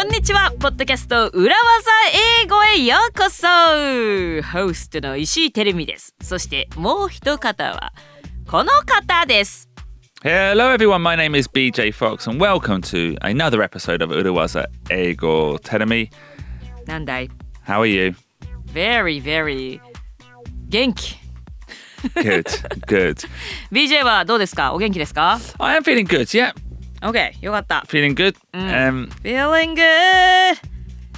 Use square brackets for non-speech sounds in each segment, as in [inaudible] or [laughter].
こんにちはポッドキャスト裏技英語へようこそホストの石井てるみですそしてもう一方はこの方です Hello everyone, my name is BJ Fox and welcome to another episode of Urawaza Ego Teremi. なんだい How are you? Very very 元気 Good, good. BJ はどうですかお元気ですか I am feeling good, yeah, ?OK よかった feeling good. Um, Feeling good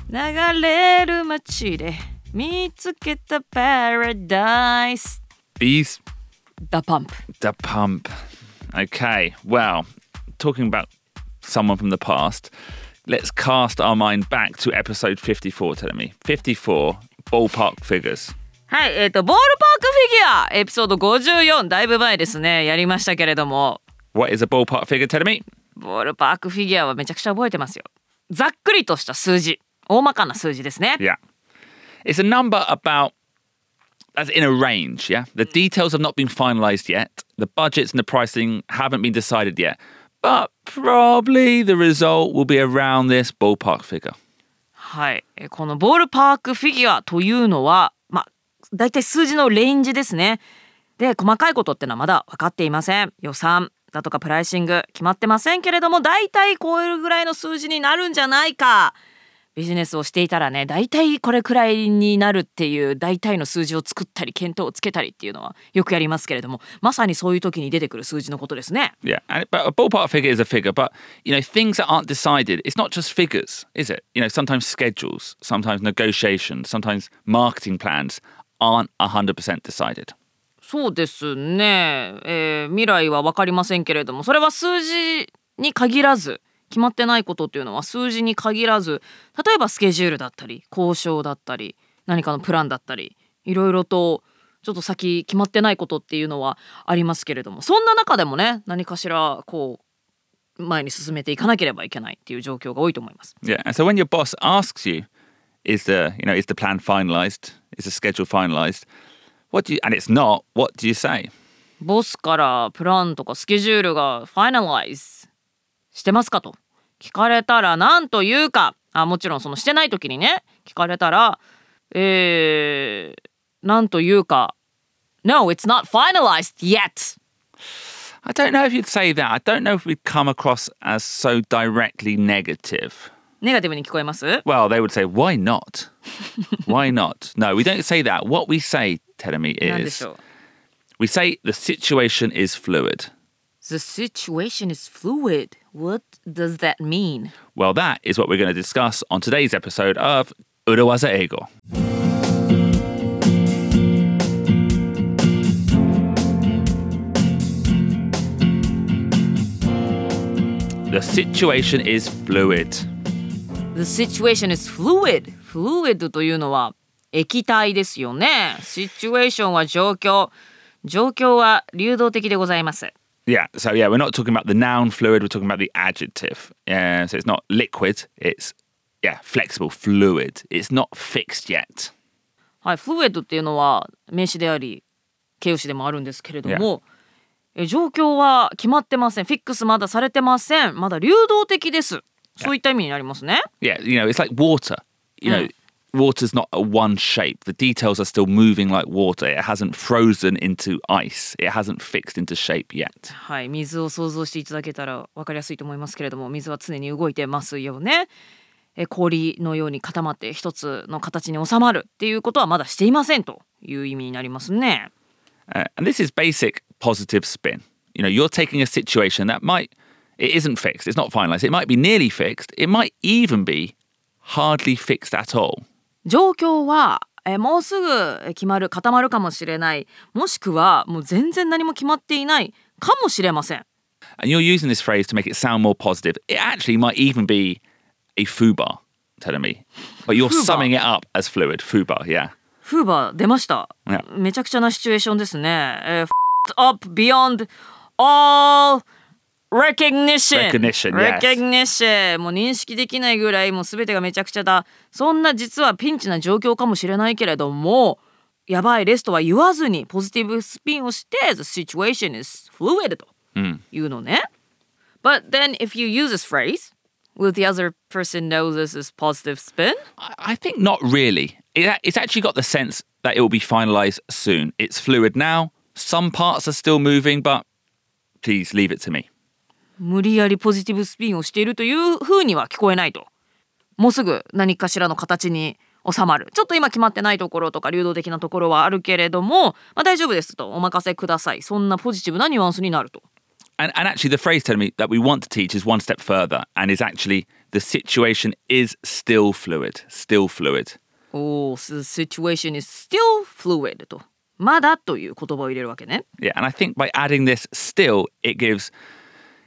流れる街で見つけた Paradise bees, The Pump the pump. Okay, well, talking about someone from the past, let's cast our mind back to episode 54, telling me. 54, ballpark figures. はい、えっ、と、ボールパークフィギュアエピソード54、だいぶ前ですね、やりましたけれども、 What is a ballpark figure, telling me? ボールパークフィギュアはめちゃくちゃ覚えてますよ。ざっくりとした数字、大まかな数字ですね。Yeah. It's a number about as in a range, yeah? The details have not been finalized yet. The budgets and the pricing haven't been decided yet. But probably the result will be around this ballpark figure. はい、えこのボールパークフィギュアというのは、まあ、だいたい数字のレンジですね。で、細かいことってのはまだ分かっていません。予算だとかプライシング決まってませんけれども、だいたい超えるぐらいの数字になるんじゃないか。ビジネスをしていたらね、だいたいこれくらいになるっていう大体の数字を作ったり、検討をつけたりっていうのはよくやりますけれども、まさにそういう時に出てくる数字のことですね。Yeah, and, but a ballpark figure is a figure. But you know, things that aren't decided, it's not just figures, is it? You know, sometimes schedules, sometimes negotiations, sometimes marketing plans aren't hundred percent decided. そうですね、えー未来は分かりませんけれどもそれは数字に限らず決まってないことっていうのは数字に限らず例えばスケジュールだったり交渉だったり何かのプランだったりいろいろとちょっと先決まってないことっていうのはありますけれどもそんな中でもね何かしらこう前に進めていかなければいけないっていう状況が多いと思います。Yeah, so when your boss asks you, "Is the you know is the plan finalized? Is the schedule finalized?" What do you and it's not. What do you say? ボスからプランとかスケジュールがファイナライズしてますかと聞かれたら何と言うかあもちろんそのしてない時にね聞かれたらえー、何と言うか No, it's not finalized yet I don't know if you'd say that. I don't know if we'd come across as so directly negative. ネガティブに聞こえます Well, they would say, "Why not? Why not?" No, we don't say that. What we say, Telemi, 何でし is ょう we say the situation is fluid. The situation is fluid. What does that mean? Well, that is what we're going to discuss on today's episode of Urawaza Ego. The situation is fluid. The situation is fluid. fluid というのは液体ですよね。situation は状況。状況は流動的でございます。Yeah, so yeah, we're not talking about the noun fluid, we're talking about the adjective. Yeah, so it's not liquid, it's yeah, flexible, fluid. It's not fixed yet. はい、fluid っていうのは名詞であり形容詞でもあるんですけれども、え状況は決まってません。フィックスまだされてません。まだ流動的です。そういった意味になりますね。Yeah, you know, it's like water. You know, water's not a one shape. The details are still moving like water. It hasn't frozen into ice. It hasn't fixed into shape yet. はい、水を想像していただけたら分かりやすいと思いますけれども水は常に動いてますよね。え氷のように固まって一つの形に収まるっていうことはまだしていませんという意味になりますね。Uh, and this is basic positive spin. You know, you're taking a situation that might, It isn't fixed, it's not finalised. It might be nearly fixed, it might even be hardly fixed at all. 状況はえもうすぐ決まる固まるかもしれないもしくはもう全然何も決まっていないかもしれません。And you're using this phrase to make it sound more positive. It actually might even be a fubar, telling me. But you're summing it up as fluid. Fubar, yeah. Fubar 出ました。Yeah. めちゃくちゃなシチュエーションですね。Uh, up beyond all recognition Recognition, recognition もう認識できないぐらいもう全てがめちゃくちゃだそんな実はピンチな状況かもしれないけれどもやばいレスとは言わずにポジティブスピンをして The situation is fluid というのね。But then if you use this phrase Will the other person know this is positive spin? I think not really. It, it's actually got the sense that it will be finalized soon. It's fluid now. Some parts are still moving, but please leave it to me. 無理やりポジティブスピンをしているという風には聞こえないと。もうすぐ何かしらの形に収まる。ちょっと今決まってないところとか流動的なところはあるけれども、まあ、大丈夫ですとお任せください。そんなポジティブなニュアンスになると。And, and actually, the phrase telling me that we want to teach is one step further and is actually the situation is still fluid, still fluid. おお、the situation is still fluid と。まだという言葉を入れるわけね。Yeah, and I think by adding this still, it gives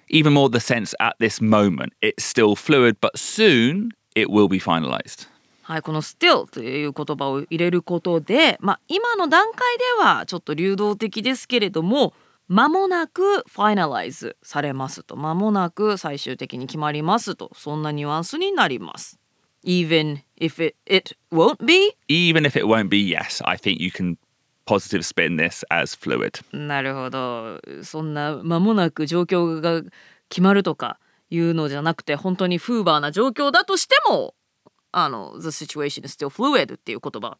even more the sense at this moment. It's still fluid, but soon it will be finalized. はい、この still という言葉を入れることで、まあ、今の段階ではちょっと流動的ですけれども間もなく finalize されますと間もなく最終的に決まりますとそんなニュアンスになります。Even if it, it won't be? Even if it won't be yes, I think you can positive spin this as fluid. なるほどそんな間もなく状況が決まるとかいうのじゃなくて本当にフーバーな状況だとしてもあの The situation is still fluid っていう言葉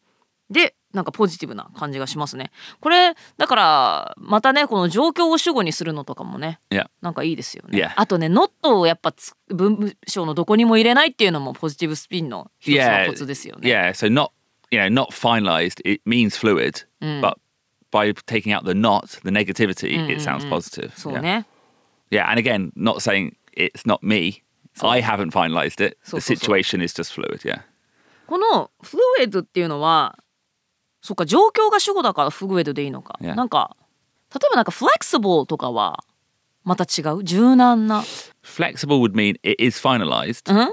でなんかポジティブな感じがしますねこれだからまたねこの状況を主語にするのとかもね Yeah. なんかいいですよね Yeah. あとね not をやっぱつ文章のどこにも入れないっていうのもポジティブスピンの一つの Yeah. コツですよね Yeah, so not, you know, not finalized, it means fluid, but by taking out the not, the negativity, it sounds positive. そう Yeah. ね Yeah, and again, not saying it's not me. I haven't finalized it. So, the so, so. situation is just fluid. Yeah. このフルエドっていうのはそっか状況が主語だからフルエドでいいのか、 Yeah. なんか例えばなんかフレキシブルとかはまた違う柔軟な Flexible would mean it is finalized, うん but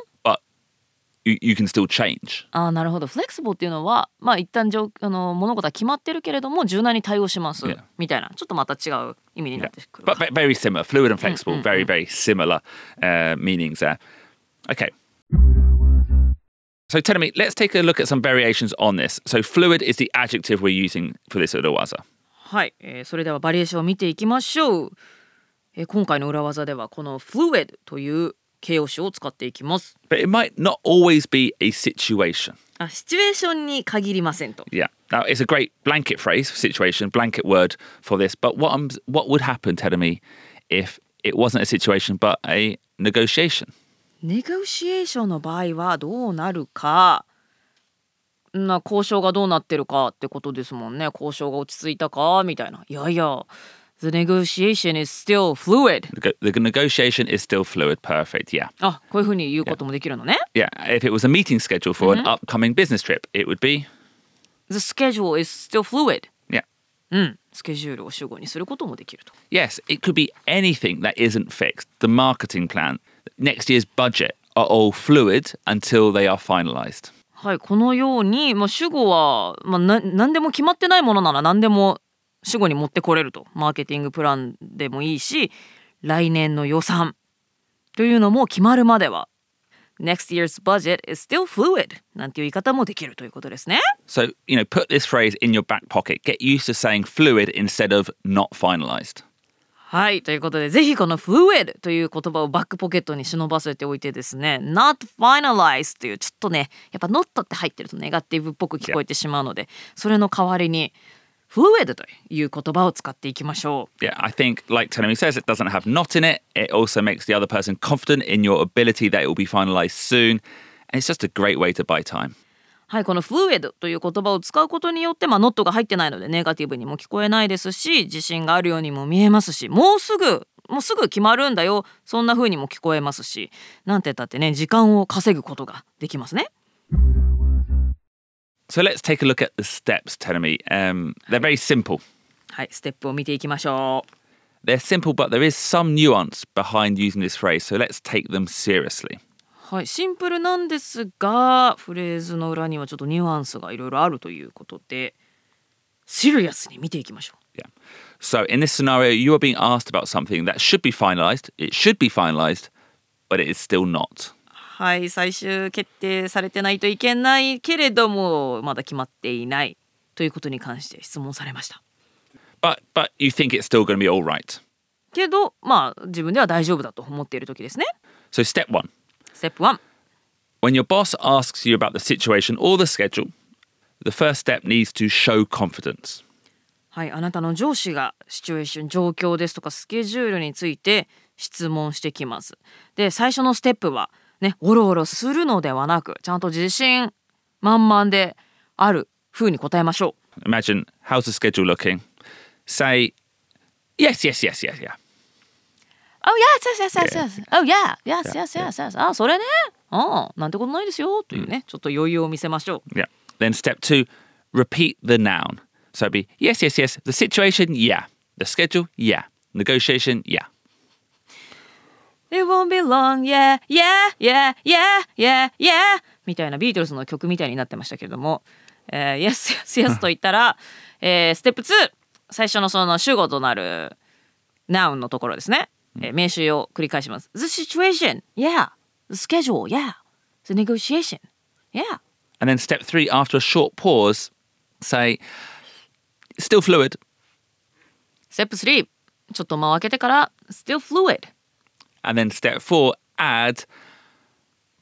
You, you can still change. あーなるほどフレキシブルっていうのはまあ一旦状あの物事は決まってるけれども柔軟に対応します、Yeah. みたいなちょっとまた違う意味にな Yeah. ってくる But ve- very similar. Fluid and flexible, very, very similar uh, meanings there. Okay. So, tell me, let's take a look at some variations on this. So, fluid is the adjective we're using for this urawaza. はい、えーそれではバリエーションを見ていきましょう、えー今回の裏技ではこのフルエドという形容詞を使っていきます But it might not always be a situation. あシチュエーションに限りませんと Yeah. Now, it's a great blanket phrase, situation, blanket word for this. But what, I'm, what would happen, Tedemi, if it wasn't a situation but a negotiation? ネゴシエーションの場合はどうなるかな交渉がどうなってるかってことですもんね交渉が落ち着いたかみたいないやいや The negotiation is still fluid The, go- the negotiation is still fluid. Perfect. Yeah. あこういうふうに言うこともできるのね Yeah. If it was a meeting schedule for an upcoming business trip, it would be, The schedule is still fluid yeah. うんスケジュールを主語にすることもできると Yes, it could be anything that isn't fixed. The marketing plan, next year's budget are all fluid until they are finalized. はいこのように、まあ、主語は、まあ、な何でも決まってないものなら何でも主語に持ってこれるとマーケティングプランでもいいし来年の予算というのも決まるまでは Next year's budget is still fluid なんていう言い方もできるということですね。So, you know, put this phrase in your back pocket. Get used to saying fluid instead of not finalized. はいということでぜひこの fluid という言葉をバックポケットに忍ばせておいてですね not finalized というちょっとねやっぱ not って入ってるとネガティブっぽく聞こえてしまうのでそれの代わりに fluid という言葉を使っていきましょう。Yeah, I think, like Tenemi says, it doesn't have not in it. It also makes the other person confident in your ability that it will be finalized soon. And it's just a great way to buy time. はい、この fluid という言葉を使うことによって、まあ、not が入ってないのでネガティブにも聞こえないですし自信があるようにも見えますしもうすぐもうすぐ決まるんだよそんな風にも聞こえますしなんて言ったってね時間を稼ぐことができますね。So let's take a look at the steps, Tenemi. Um, they're very simple. はい、ステップを見ていきましょう。 They're simple, but there is some nuance behind using this phrase. So let's take them seriously. はい、シンプルなんですがフレーズの裏にはちょっとニュアンスがいろいろあるということでシリアスに見ていきましょう。 Yeah. So in this scenario, you are being asked about something that should be finalized. It should be finalized, but it is still not. はい最終決定されてないといけないけれどもまだ決まっていないということに関して質問されました。But but you think it's still going to be all right. けどまあ自分では大丈夫だと思っている時ですね。So step one, ステップ1 When your boss asks you about the situation or the schedule, the first step needs to show confidence. はいあなたの上司がシチュエーション状況ですとかスケジュールについて質問してきますで最初のステップはねおろおろするのではなくちゃんと自信満々である風に答えましょう Imagine, how's the schedule looking? Say, yes, yes, yes, yes, yeah. Oh yes yes yes yes yes Oh yeah yes yes yes yes あそれねあなんてことないですよというね、ちょっと余裕を見せましょう Yeah. Then step two, repeat the noun. So it'd be yes, yes, yes. The situation, yeah. The schedule, yeah. Negotiation, yeah. It won't be long, yeah, yeah, yeah, yeah, yeah, yeah みたいなビートルズの曲みたいになってましたけれども、えー、Yes, yes, yes と言ったら、えー、ステップ2最初のその主語となる noun のところですね、えー、名詞を繰り返します The situation, yeah The schedule, yeah The negotiation, yeah And then step three, after a short pause, say, still fluid. ステップ3ちょっと間を空けてから Still fluid And then step four, add,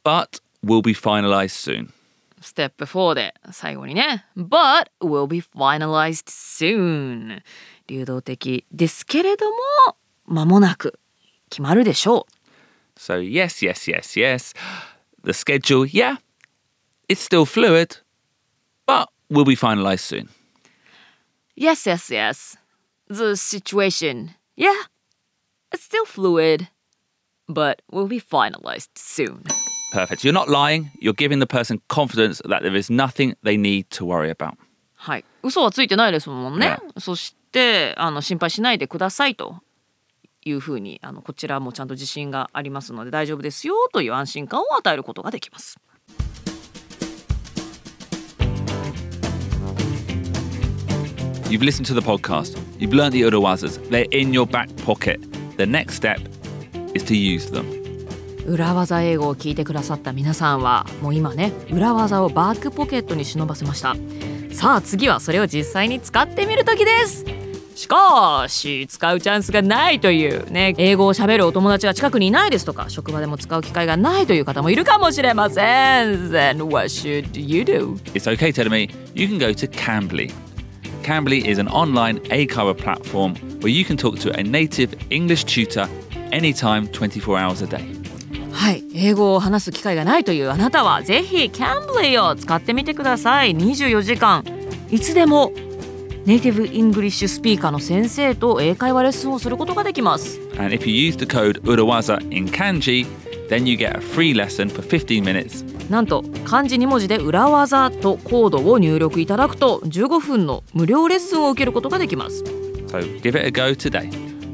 but will be finalized soon. ステップ4で最後にね But will be finalized soon 流動的ですけれども間もなく決まるでしょう So, yes, yes, yes, yes. The schedule, yeah, it's still fluid, but will be finalized soon. Yes yes yes The situation Yeah It's still fluid But will be finalized soon Perfect. You're not lying. You're giving the person confidence that there is nothing they need to worry about. はい嘘はついてないですもんね、そしてあの心配しないでくださいというふうにあのこちらもちゃんと自信がありますので大丈夫ですよという安心感を与えることができます You've listened to the podcast. You've learned the Urawazas. They're in your back pocket. The next step is to use them. 裏技英語を聞いてくださった皆さんはもう今ね裏技をバックポケットに忍ばせましたさあ次はそれを実際に使ってみる時ですしかし使うチャンスがないというね英語を喋るお友達が近くにいないですとか職場でも使う機会がないという方もいるかもしれません Then what should you do? It's okay, tell me. You can go to Cambly. Cambly is an online ACARA platform where you can talk to a native English tutor anytime, 24 hours a day. はい英語を話す機会がないというあなたはぜひ Cambly を使ってみてください24時間いつでも native English speaker の先生と英会話レッスンをすることができます And if you use the code 裏技 in kanji, then you get a free lesson for 15 minutes. なんと漢字2文字で裏技とコードを入力いただくと15分の無料レッスンを受けることができます So give it a go today.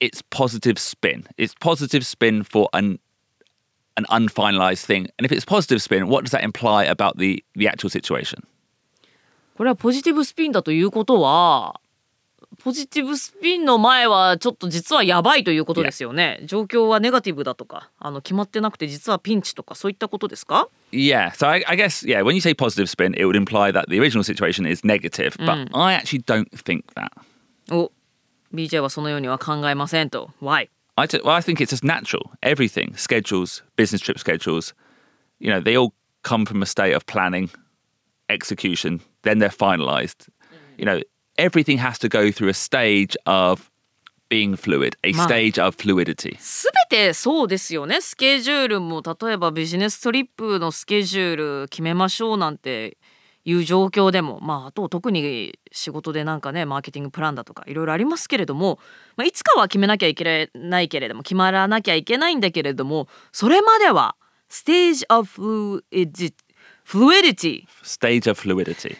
it's positive spin. It's positive spin for an an unfinalized thing. And if it's positive spin, what does that imply about the the actual situation? これはポジティブスピンだということはポジティブスピンの前はちょっと実はやばいということですよね状況はネガティブだとかあの決まってなくて実はピンチとかそういったことですか Yeah. So I, I guess yeah, when you say positive spin, it would imply that the original situation is negative. But I actually don't think that. お BJ はそのようには考えませんと Why? I t- well, I think it's just natural. Everything, schedules, business trip schedules, you know, they all come from a state of planning, execution, then they're finalized. You know, everything has to go through a stage of being fluid, a stage of fluidity. すべてそうですよねスケジュールも例えばビジネストリップのスケジュール決めましょうなんていう状況でもまああと特に仕事でなんかねマーケティングプランだとかいろいろありますけれども、まあ、いつかは決めなきゃいけないけれども決まらなきゃいけないんだけれどもそれまではステージ of fluidity fluidity Stage of fluidity.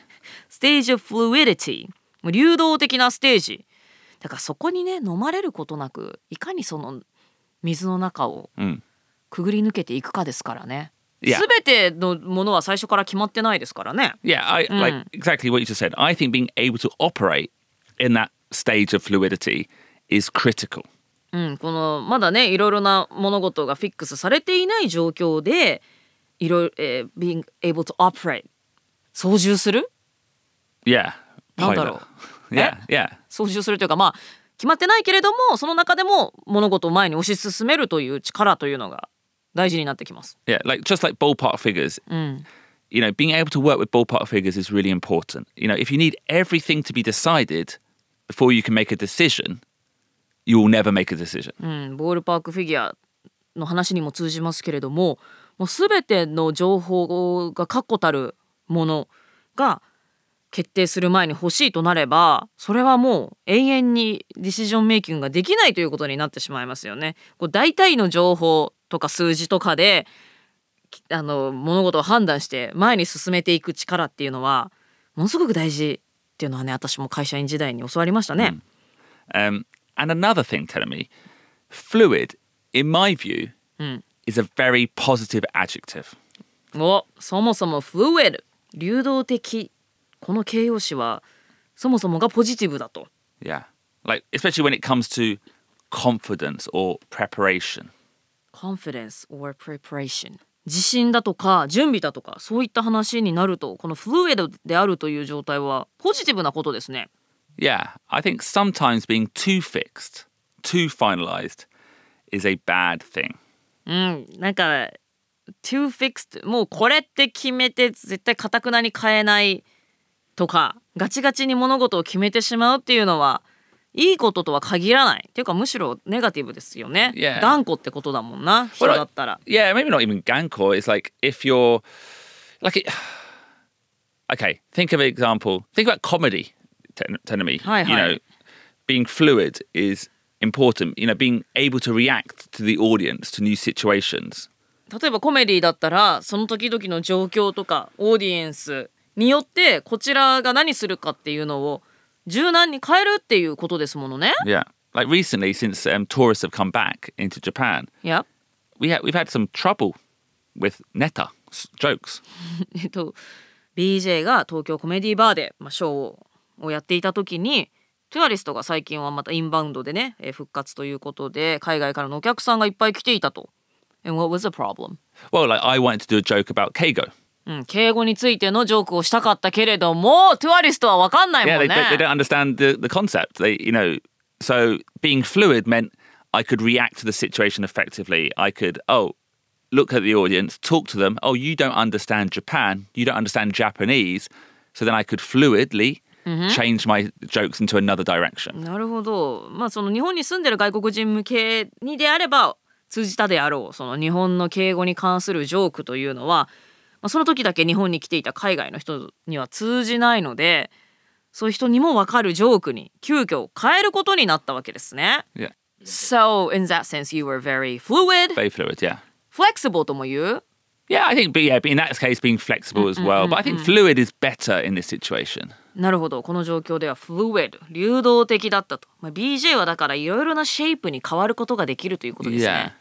ステージ of fluidity もう流動的なステージだからそこにね飲まれることなくいかにその水の中を Mm. くぐり抜けていくかですからね Yeah. 全てのものは最初から決まってないですからね。Yeah, I like exactly what you just said. I think being able to operate in that stage of fluidity is critical. うん、このまだねいろいろな物事がフィックスされていない状況でいろいろ、えー being able to operate 操縦する Yeah. なんだろ pilot. Yeah, yeah. 操縦するというかまあ決まってないけれどもその中でも物事を前に推し進めるという力というのが大事になってきます。Yeah, like just like ballpark figures. You know, being able to work with ballpark figures is really important. You know, if you need everything to be decided before you can make a decision, you will never make a decision. うん、ボールパークフィギュアの話にも通じますけれどももう全ての情報が確固たるものが決定する前に欲しいとなればそれはもう永遠にディシジョンメイキングができないということになってしまいますよね。こう大体の情報とか数字とかできあの物事を判断して前に進めていく力っていうのはものすごく大事っていうのはね私も会社員時代に教わりましたね。Um, and another thing telling me, fluid, in my view, is a very positive adjective. おそもそも fluid 流動的この形容詞はそもそもがポジティブだと Yeah. Like, especially when it comes to confidence or preparation. Confidence or preparation 自信だとか準備だとかそういった話になるとこの fluid であるという状態はポジティブなことですね Yeah. I think sometimes being too fixed, too finalized, is a bad thing. うんなんか too fixed もうこれって決めて絶対かたくなに変えないとかガチガチに物事を決めてしまうっていうのはいいこととは限らないっていうかむしろネガティブですよね、Yeah. 頑固ってことだもんな人だったら Yeah, maybe not even Gankor. It's like if you're like it. Okay, think of an example. Think about comedy, Ten- Tenemy. Hi, you know, being fluid is important. You know, being able to react to the audience to new situations. 例えばコメディだったらその時々の状況とかオーディエンスによってこちらが何するかっていうのを柔軟に変えるっていうことですものね。Yeah, like recently, since um, tourists have come back into Japan, いや we ha- we've had some trouble with neta jokes. えっと BJ が東京コメディバーで、まあ、ショーををやっていた時にトゥアリストが最近はまたインバウンドでね、えー復活ということで海外からのお客さんがいっぱい来ていたと。And what was the problem? Well, like I wanted to do a joke about Keigo. うん、敬語についてのジョークをしたかったけれどもトゥアリストは分かんないも Yeah, ん they, ね。they, they don't understand the, the concept. They, you know, so being fluid meant I could react to the situation effectively. I could, oh, look at the audience, talk to them. Oh, you don't understand Japan. You don't understand Japanese. So then I could fluidly change my jokes into another direction. なるほど。まあその日本に住んでる外国人向けにであれば通じたであろうその日本の敬語に関するジョークというのは、まあ、その時だけ日本に来ていた海外の人には通じないのでそういう人にも分かるジョークに急遽変えることになったわけですね。Yeah, So in that sense you were very fluid, very fluid. Yeah. flexible とも言う Yeah, I think, but yeah, in that case, being flexible as well. But I think fluid is better in this situation. なるほどこの状況では fluid 流動的だったと、まあ、BJ はだからいろいろなシェイプに変わることができるということですね。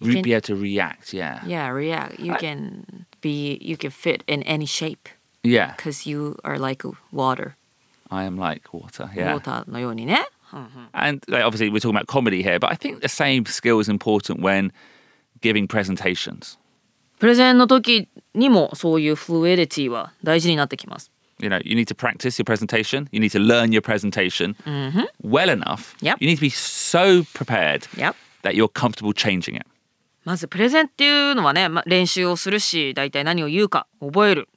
Yeah. You Re- can- be able to react. Yeah. Yeah, react. You can be, you can fit in any shape Yeah. because you are like water, I am like water. Yeah. water のようにね。うんうん And like, obviously, we're talking about comedy here, but I think the same skill is important when giving presentations. プレゼンの時にもそういうフルエディティは大事になってきます。 You know, you need to practice your presentation. You need to learn your presentation well enough. Yep. You need to be so prepared Yep. that you're comfortable changing it. まずプレゼンっていうのはね、まあ、練習をするし大体何を言うか覚える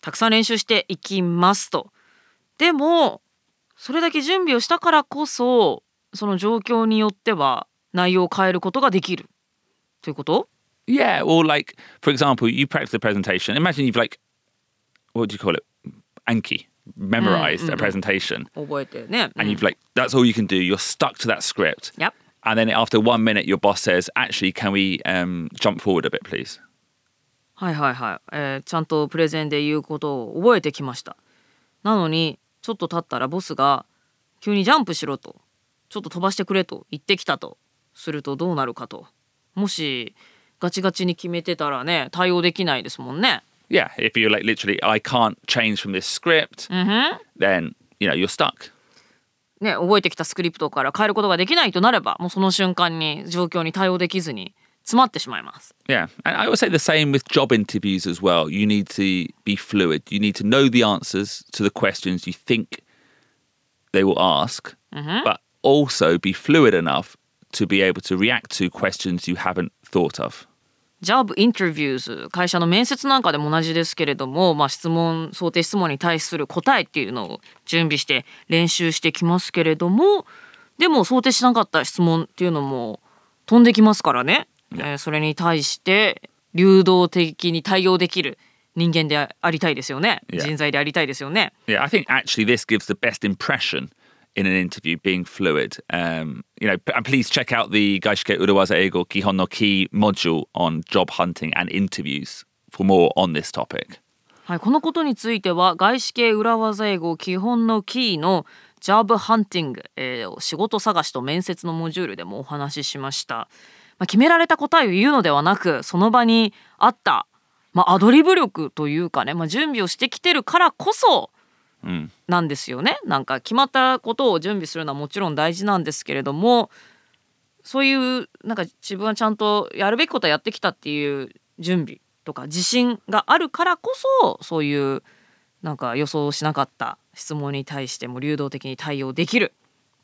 たくさん練習していきますとでもそれだけ準備をしたからこそその状況によっては内容を変えることができるということ Yeah. Or like, for example, you practice a presentation. Imagine you've like, what do you call it? Anki, memorized a presentation. 覚えてね。and you've like that's all you can do you're stuck to that script Yep. And then after one minute your boss says actually can we um, jump forward a bit please はいはいはい、えーちゃんとプレゼンで言うことを覚えてきましたなのにちょっと経ったらボスが急にジャンプしろとちょっと飛ばしてくれと言ってきたとするとどうなるかともしガチガチに決めてたらね対応できないですもんね。Yeah, if you're like literally, I can't change from this script, then you know you're stuck. ね覚えてきたスクリプトから変えることができないとなればもうその瞬間に状況に対応できずに詰まってしまいます。Yeah, and I would say the same with job interviews as well. You need to be fluid. You need to know the answers to the questions you think they will ask, but also be fluid enough to be able to react to questions you haven't thought of. Job interviews 会社の面接なんかでも同じですけれども、まあ、質問想定質問に対する答えっていうのを準備して練習してきますけれどもでも想定しなかった質問っていうのも飛んできますからね、えーそれに対して流動的に対応できる人間でありたいですよね.人材でありたいですよね。Yeah, I think actually this gives the best impression in an interview being fluid. Um, you know, and please check out the Gaishike Urawaza Eigo Kihon no Ki module on job hunting and interviews for more on this topic. はい、このことについては外資系裏技英語基本のキーの Job Hunting、えー仕事探しと面接のモジュールでもお話ししました、まあ、決められた答えを言うのではなくその場にあった、まあ、アドリブ力というかね、まあ、準備をしてきてるからこそなんですよねなんか決まったことを準備するのはもちろん大事なんですけれどもそういうなんか自分はちゃんとやるべきことはやってきたっていう準備とか自信があるからこそそういうなんか予想しなかった質問に対しても流動的に対応できる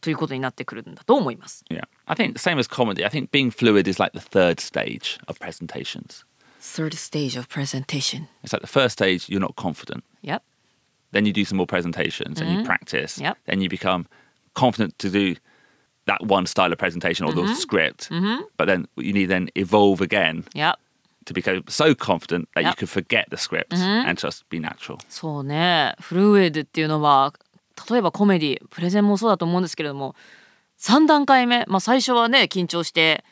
ということになってくるんだと思います。Yeah, I think same as comedy. I think being fluid is like the third stage of presentations. Third stage of presentation. It's like the first stage, you're not confident. Yep. Then you do some more presentations and you practice. Yep. Then you become confident to do that one style of presentation or the script. But then you need then evolve again Yep. to become so confident that you can forget the script and just be natural. そうねフルウェードっていうのは例えばコメディプレゼンもそうだと思うんですけれども3段階目、まあ、最初はね緊張して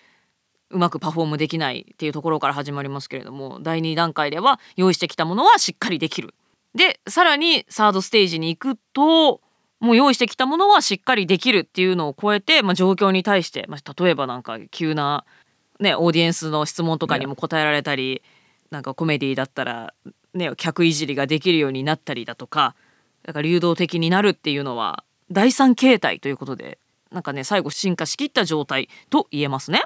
うまくパフォームできないっていうところから始まりますけれども第2段階では用意してきたものはしっかりできる。でさらにサードステージに行くともう用意してきたものはしっかりできるっていうのを超えて、まあ、状況に対して、まあ、例えばなんか急な、ね、オーディエンスの質問とかにも答えられたり、なんかコメディだったら、ね、客いじりができるようになったりだとかだから流動的になるっていうのは第三形態ということでなんかね最後進化しきった状態と言えますね。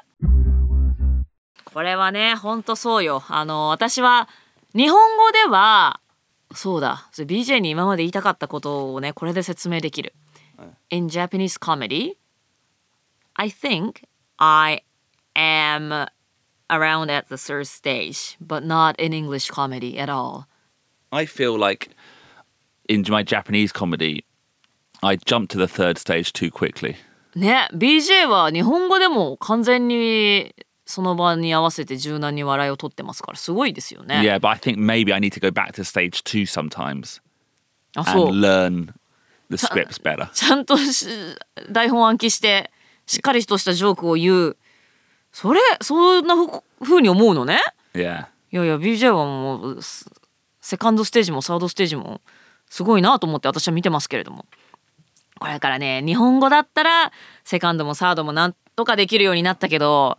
これはねほんとそうよ。あの私は日本語ではそうだそれ BJ に今まで言いたかったことをねこれで説明できる。In Japanese comedy, I think I am around at the third stage, but not in English comedy at all. I feel like in my Japanese comedy, I jumped to the third stage too quickly. ね BJ は日本語でも完全にその場に合わせて柔軟に笑いを取ってますからすごいですよね。Yeah, but I think maybe I need to go back to stage two sometimes あそう and learn the [laughs] scripts better. ちゃんとし台本暗記してしっかりとしたジョークを言うそれそんなふふうに思うのね？Yeah. いやいや BJ はもうスセカンドステージもサードステージもすごいなと思って私は見てますけれどもこれからね日本語だったらセカンドもサードもなんとかできるようになったけど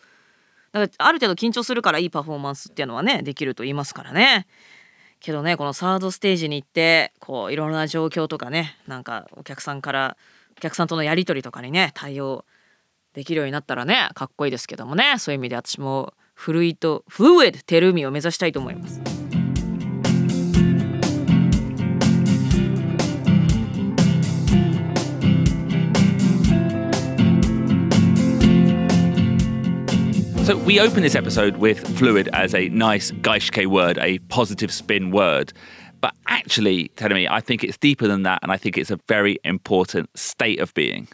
だからある程度緊張するからいいパフォーマンスっていうのはねできると言いますからねけどねこのサードステージに行ってこういろんな状況とかねなんかお客さんからお客さんとのやり取りとかにね対応できるようになったらねかっこいいですけどもねそういう意味で私もフルイトフルウェドテルミを目指したいと思います。So we open this episode with fluid as a nice gaishke word, a positive spin word. But actually, telling me, I think it's deeper than that, and I think it's a very important state of being.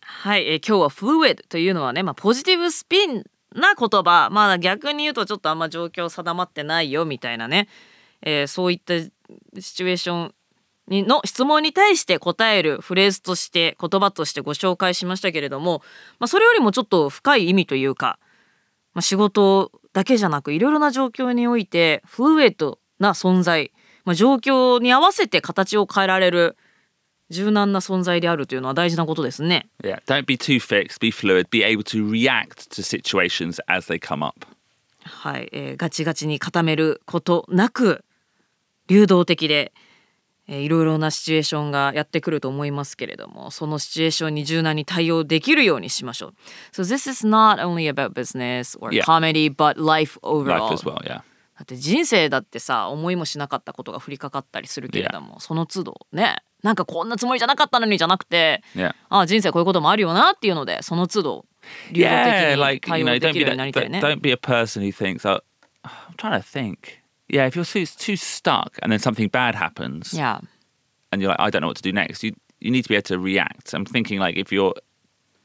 はい、えー今日はフルウェドというのはね、まあ、ポジティブスピンな言葉まあ逆に言うとちょっとあんま状況定まってないよみたいなねえーそういったシチュエーションにの質問に対して答えるフレーズとして言葉としてご紹介しましたけれども、まあ、それよりもちょっと深い意味というか、まあ、仕事だけじゃなくいろいろな状況においてフルエットな存在、まあ、状況に合わせて形を変えられる柔軟な存在であるというのは大事なことですね。Yeah, don't be too fixed, be fluid, be able to react to situations as they come up. はい、えーガチガチに固めることなく流動的で、えーいろいろなシチュエーションがやってくると思いますけれどもそのシチュエーションに柔軟に対応できるようにしましょう。So this is not only about business or Yeah. comedy but life overall. Life as well, yeah. だって人生だってさ思いもしなかったことが降りかかったりするけれども、その都度ねなんかこんなつもりじゃなかったのにじゃなくて、Yeah. ああ人生こういうこともあるよなっていうのでその都度流動 Yeah, 的に like, you 対 know, 応で don't き be, るようにな that, りたいね。don't be a person who thinks, oh, I'm trying to think. Yeah, if you're too, too stuck and then something bad happens Yeah. and you're like, I don't know what to do next, you, you need to be able to react. I'm thinking like if you're,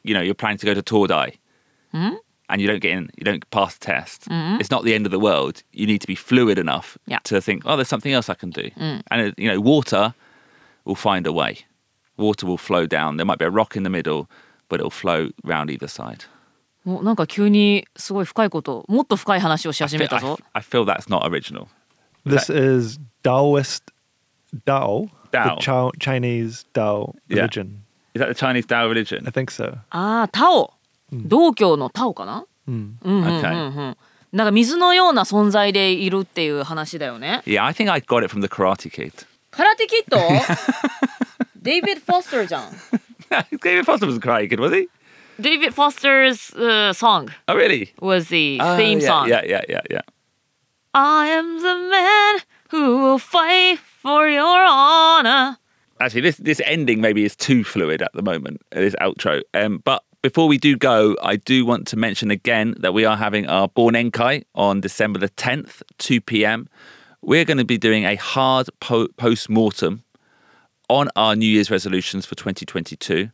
you know, you're planning to go to Tordai hmm? and you don't get in, you don't pass the test, hmm? it's not the end of the world. You need to be fluid enough Yeah. to think, oh, there's something else I can do. Hmm. And, uh, you know, water will find a way. Water will flow down. There might be a rock in the middle, but it'll flow round either side. もうなんか急にすごい深いこともっと深い話をし I 始 feel, めた I, ぞ I feel that's not original. This is Taoist Dao, Dao. the Chow- Chinese Dao Yeah. religion. Is that the Chinese Tao religion? I think so. ああタオ道教のタオかな Mm. うんうんうん Okay. うんなんか水のような存在でいるっていう話だよね Yeah, I think I got it from the Karate Kid. 空手キットデイビッド・フォスターじゃん David Foster was a Karate Kid, was he? David Foster's uh, song. Oh, really? Was the oh, theme yeah, song. Yeah, yeah, yeah, yeah. I am the man who will fight for your honor. Actually, this this ending maybe is too fluid at the moment. This outro, um, but before we do go, I do want to mention again that we are having our Born Enkai on December the 10th, 2 p.m. We're going to be doing a hard po- post mortem on our New Year's resolutions for 2022,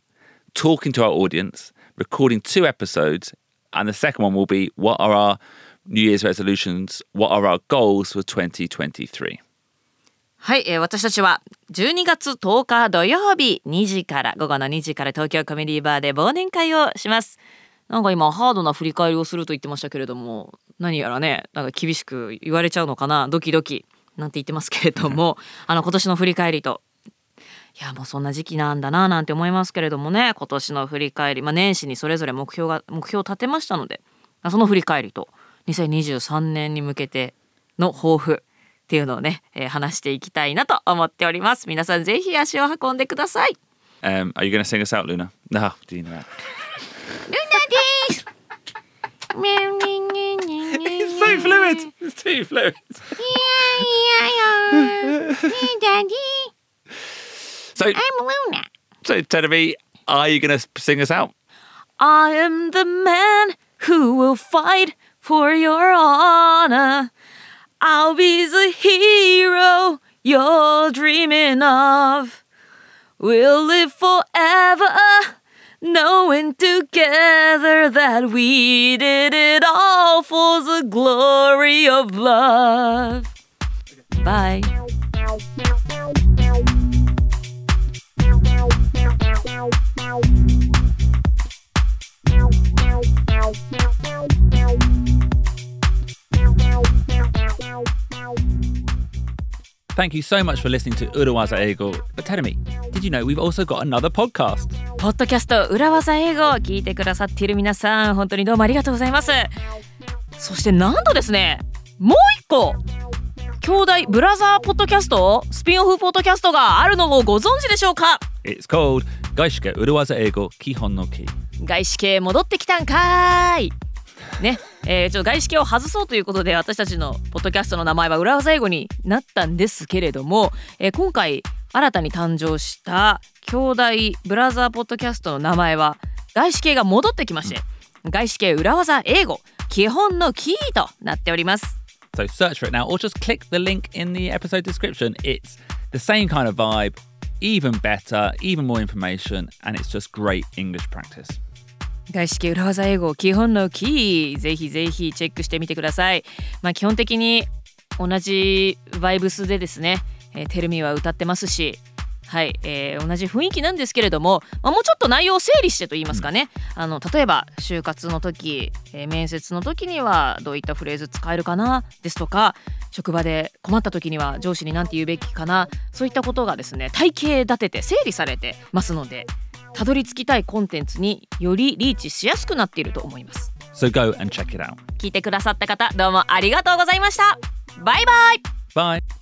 talking to our audience recording two episodes, and the second one will be what are our New Year's resolutions, what are our goals for 2023. はい、えー私たちは12月10日土曜日2時から午後の2時から東京コメディバーで忘年会をしますなんか今ハードな振り返りをすると言ってましたけれども何やらねなんか厳しく言われちゃうのかなドキドキなんて言ってますけれども [laughs] あの今年の振り返りといやもうそんな時期なんだななんて思いますけれどもね今年の振り返り、まあ、年始にそれぞれ目標が目標を立てましたのでその振り返りと2023年に向けての抱負っていうのをね、えー話していきたいなと思っております皆さんぜひ足を運んでください Um, are you going to sing us out, Luna? No, do you know? That? ルナです It's so fluid. It's too fluid. So, I'm Luna so Tenevi, are you going to sing us out? I am the man who will fight for your honor. I'll be the hero you're dreaming of. We'll live forever, knowing together that we did it all for the glory of love. Bye. Thank you so much for listening to Urawaza Ego. But Tenemi, did you know we've also got another podcast? ポッドキャスト裏技英語を聞いてくださっている皆さん本当にどうもありがとうございますそしてなんとですねもう一個兄弟ブラザーポッドキャストスピンオフポッドキャストがあるのをご存知でしょうか？It's called Gaishike Urawaza Ego Kihon no Ki. 外資系戻ってきたんかーいね、えーちょっと外資系を外そうということで私たちのポッドキャストの名前は裏技英語になったんですけれども、えー今回新たに誕生した兄弟ブラザーポッドキャストの名前は外資系が戻ってきまして外資系裏技英語基本のキーとなっております So search for it now or just click the link in the episode description. It's the same kind of vibe, even better, even more information, and it's just great English practice. 外資系裏技英語基本のキーぜひぜひチェックしてみてくださいまあ基本的に同じバイブスでですね、えーテルミは歌ってますしはい、えー同じ雰囲気なんですけれども、まあ、もうちょっと内容を整理してと言いますかね、あの例えば就活の時、えー面接の時にはどういったフレーズ使えるかなですとか職場で困った時には上司に何て言うべきかなそういったことがですね体系立てて整理されてますのでたどり着きたいコンテンツによりリーチしやすくなっていると思います So go and check it out. 聞いてくださった方どうもありがとうございましたバイバイ Bye.